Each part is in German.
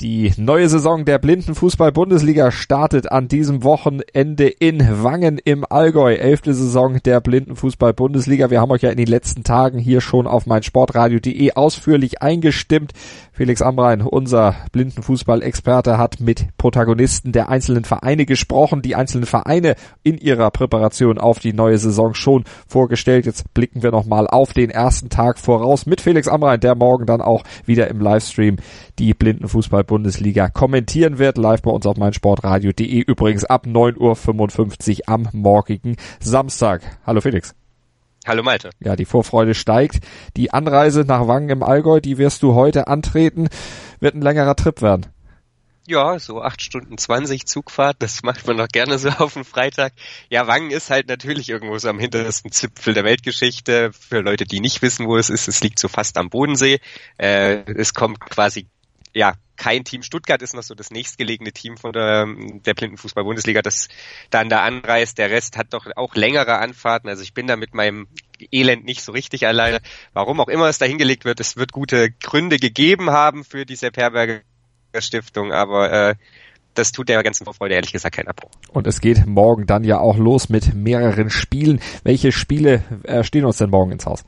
Die neue Saison der Blindenfußball-Bundesliga startet an diesem Wochenende in Wangen im Allgäu. Elfte Saison der Blindenfußball-Bundesliga. Wir haben euch ja in den letzten Tagen hier schon auf meinsportradio.de ausführlich eingestimmt. Felix Amrein, unser Blindenfußball-Experte, hat mit Protagonisten der einzelnen Vereine gesprochen, die einzelnen Vereine in ihrer Präparation auf die neue Saison schon vorgestellt. Jetzt blicken wir nochmal auf den ersten Tag voraus mit Felix Amrein, der morgen dann auch wieder im Livestream die Blindenfußball-Bundesliga kommentieren wird. Live bei uns auf meinsportradio.de übrigens ab 9.55 Uhr am morgigen Samstag. Hallo Felix. Hallo Malte. Ja, die Vorfreude steigt. Die Anreise nach Wangen im Allgäu, die wirst du heute antreten, wird ein längerer Trip werden. Ja, so acht Stunden zwanzig Zugfahrt, das macht man doch gerne so auf dem Freitag. Ja, Wangen ist halt natürlich irgendwo so am hintersten Zipfel der Weltgeschichte. Für Leute, die nicht wissen, wo es ist, es liegt so fast am Bodensee. Äh, es kommt quasi ja, kein Team. Stuttgart ist noch so das nächstgelegene Team von der, der Blindenfußball-Bundesliga, das dann da anreist. Der Rest hat doch auch längere Anfahrten. Also ich bin da mit meinem Elend nicht so richtig alleine. Warum auch immer es da hingelegt wird, es wird gute Gründe gegeben haben für diese Perberger Stiftung, aber äh, das tut der ganzen Vorfreude ehrlich gesagt keinen Abbruch. Und es geht morgen dann ja auch los mit mehreren Spielen. Welche Spiele äh, stehen uns denn morgen ins Haus?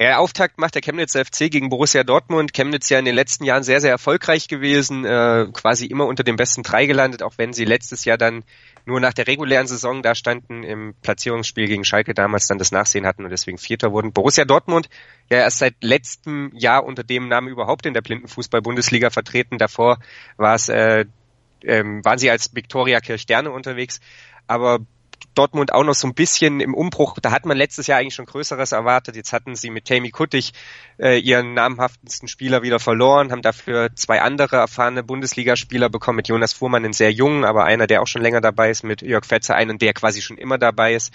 Ja, Auftakt macht der Chemnitzer FC gegen Borussia Dortmund. Chemnitz ja in den letzten Jahren sehr, sehr erfolgreich gewesen, äh, quasi immer unter den besten drei gelandet, auch wenn sie letztes Jahr dann nur nach der regulären Saison da standen, im Platzierungsspiel gegen Schalke damals dann das Nachsehen hatten und deswegen Vierter wurden. Borussia Dortmund ja erst seit letztem Jahr unter dem Namen überhaupt in der Blindenfußball-Bundesliga vertreten. Davor war es, äh, ähm, waren sie als Viktoria Kirchderne unterwegs. Aber Dortmund auch noch so ein bisschen im Umbruch. Da hat man letztes Jahr eigentlich schon Größeres erwartet. Jetzt hatten sie mit Tammy Kuttig äh, ihren namhaftesten Spieler wieder verloren, haben dafür zwei andere erfahrene Bundesligaspieler bekommen, mit Jonas Fuhrmann, einen sehr jungen, aber einer, der auch schon länger dabei ist, mit Jörg Fetzer, einen, der quasi schon immer dabei ist.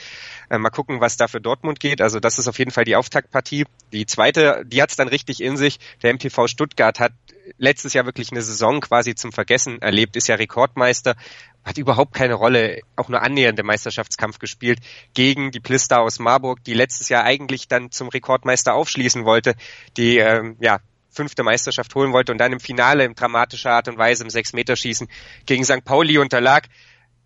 Äh, mal gucken, was da für Dortmund geht. Also das ist auf jeden Fall die Auftaktpartie. Die zweite, die hat es dann richtig in sich. Der MTV Stuttgart hat letztes Jahr wirklich eine Saison quasi zum Vergessen erlebt, ist ja Rekordmeister, hat überhaupt keine Rolle, auch nur annähernde Meisterschaftskampf gespielt gegen die Plister aus Marburg, die letztes Jahr eigentlich dann zum Rekordmeister aufschließen wollte, die ähm, ja fünfte Meisterschaft holen wollte und dann im Finale in dramatischer Art und Weise im Sechs-Meter-Schießen gegen St. Pauli unterlag.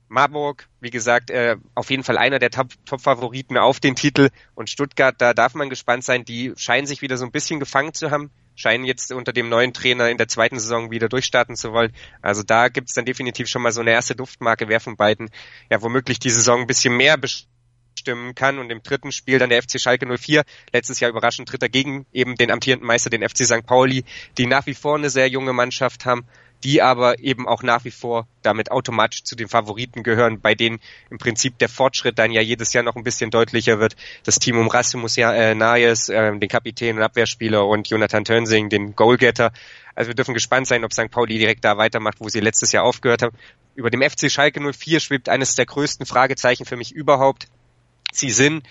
Marburg, wie gesagt, äh, auf jeden Fall einer der Top-Favoriten auf den Titel und Stuttgart, da darf man gespannt sein, die scheinen sich wieder so ein bisschen gefangen zu haben scheinen jetzt unter dem neuen Trainer in der zweiten Saison wieder durchstarten zu wollen. Also da gibt es dann definitiv schon mal so eine erste Duftmarke, wer von beiden ja womöglich die Saison ein bisschen mehr bestimmen kann. Und im dritten Spiel dann der FC Schalke 04, letztes Jahr überraschend Dritter gegen eben den amtierenden Meister, den FC St. Pauli, die nach wie vor eine sehr junge Mannschaft haben die aber eben auch nach wie vor damit automatisch zu den Favoriten gehören, bei denen im Prinzip der Fortschritt dann ja jedes Jahr noch ein bisschen deutlicher wird. Das Team um Rasmus äh, Nayes, äh, den Kapitän und Abwehrspieler und Jonathan Tönsing, den Goalgetter. Also wir dürfen gespannt sein, ob St. Pauli direkt da weitermacht, wo sie letztes Jahr aufgehört haben. Über dem FC Schalke 04 schwebt eines der größten Fragezeichen für mich überhaupt. Sie sind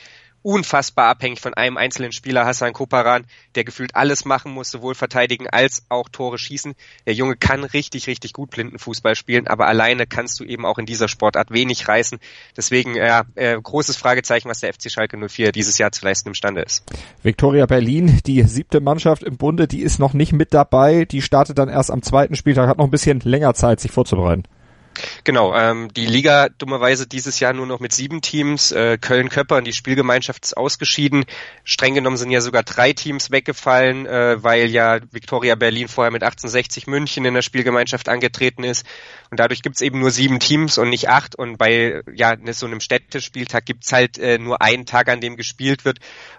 unfassbar abhängig von einem einzelnen Spieler, Hassan Koparan, der gefühlt alles machen muss, sowohl verteidigen als auch Tore schießen. Der Junge kann richtig, richtig gut Blindenfußball spielen, aber alleine kannst du eben auch in dieser Sportart wenig reißen. Deswegen ja, äh, großes Fragezeichen, was der FC Schalke 04 dieses Jahr zu leisten imstande ist. Viktoria Berlin, die siebte Mannschaft im Bunde, die ist noch nicht mit dabei. Die startet dann erst am zweiten Spieltag, hat noch ein bisschen länger Zeit, sich vorzubereiten. Genau, ähm, die Liga dummerweise dieses Jahr nur noch mit sieben Teams. Äh, Köln-Köppern, die Spielgemeinschaft ist ausgeschieden. Streng genommen sind ja sogar drei Teams weggefallen, äh, weil ja Viktoria Berlin vorher mit 1860 München in der Spielgemeinschaft angetreten ist. Und dadurch gibt's eben nur sieben Teams und nicht acht. Und bei ja ne, so einem Städtespieltag gibt's halt äh, nur einen Tag, an dem gespielt wird.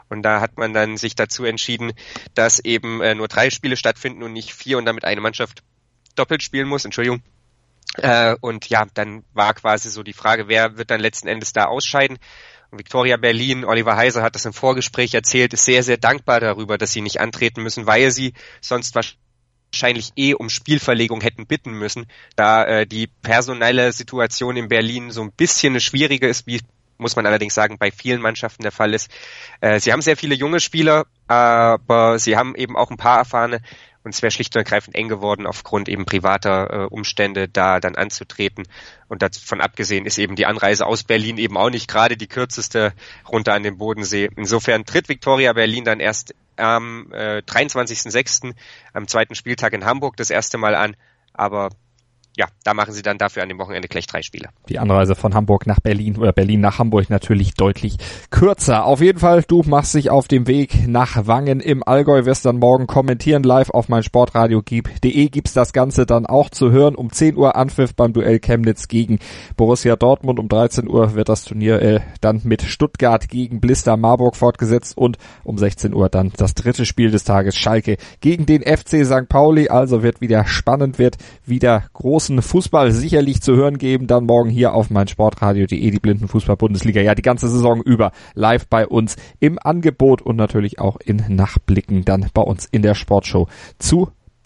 Und da hat man dann sich dazu entschieden, dass eben äh, nur drei Spiele stattfinden und nicht vier und damit eine Mannschaft doppelt spielen muss. Entschuldigung. Äh, und ja, dann war quasi so die Frage, wer wird dann letzten Endes da ausscheiden? Victoria Berlin, Oliver Heiser hat das im Vorgespräch erzählt, ist sehr, sehr dankbar darüber, dass sie nicht antreten müssen, weil sie sonst wahrscheinlich eh um Spielverlegung hätten bitten müssen, da äh, die personelle Situation in Berlin so ein bisschen eine schwierige ist, wie muss man allerdings sagen, bei vielen Mannschaften der Fall ist. Äh, sie haben sehr viele junge Spieler, aber sie haben eben auch ein paar erfahrene und es wäre schlicht und ergreifend eng geworden, aufgrund eben privater äh, Umstände da dann anzutreten. Und davon abgesehen ist eben die Anreise aus Berlin eben auch nicht gerade die kürzeste runter an den Bodensee. Insofern tritt Viktoria Berlin dann erst am äh, 23.06. am zweiten Spieltag in Hamburg das erste Mal an. Aber ja, da machen sie dann dafür an dem Wochenende gleich drei Spiele. Die Anreise von Hamburg nach Berlin oder Berlin nach Hamburg natürlich deutlich kürzer. Auf jeden Fall, du machst dich auf dem Weg nach Wangen im Allgäu, wirst dann morgen kommentieren live auf mein Sportradio.de gibt's das Ganze dann auch zu hören. Um 10 Uhr Anpfiff beim Duell Chemnitz gegen Borussia Dortmund. Um 13 Uhr wird das Turnier äh, dann mit Stuttgart gegen Blister Marburg fortgesetzt und um 16 Uhr dann das dritte Spiel des Tages Schalke gegen den FC St. Pauli. Also wird wieder spannend, wird wieder groß großen Fußball sicherlich zu hören geben. Dann morgen hier auf mein Sportradio.de die Blindenfußball-Bundesliga. Ja, die ganze Saison über live bei uns im Angebot und natürlich auch in Nachblicken dann bei uns in der Sportshow zu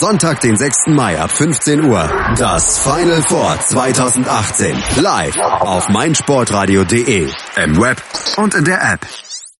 Sonntag, den 6. Mai ab 15 Uhr. Das Final Four 2018. Live auf meinsportradio.de. Im Web und in der App.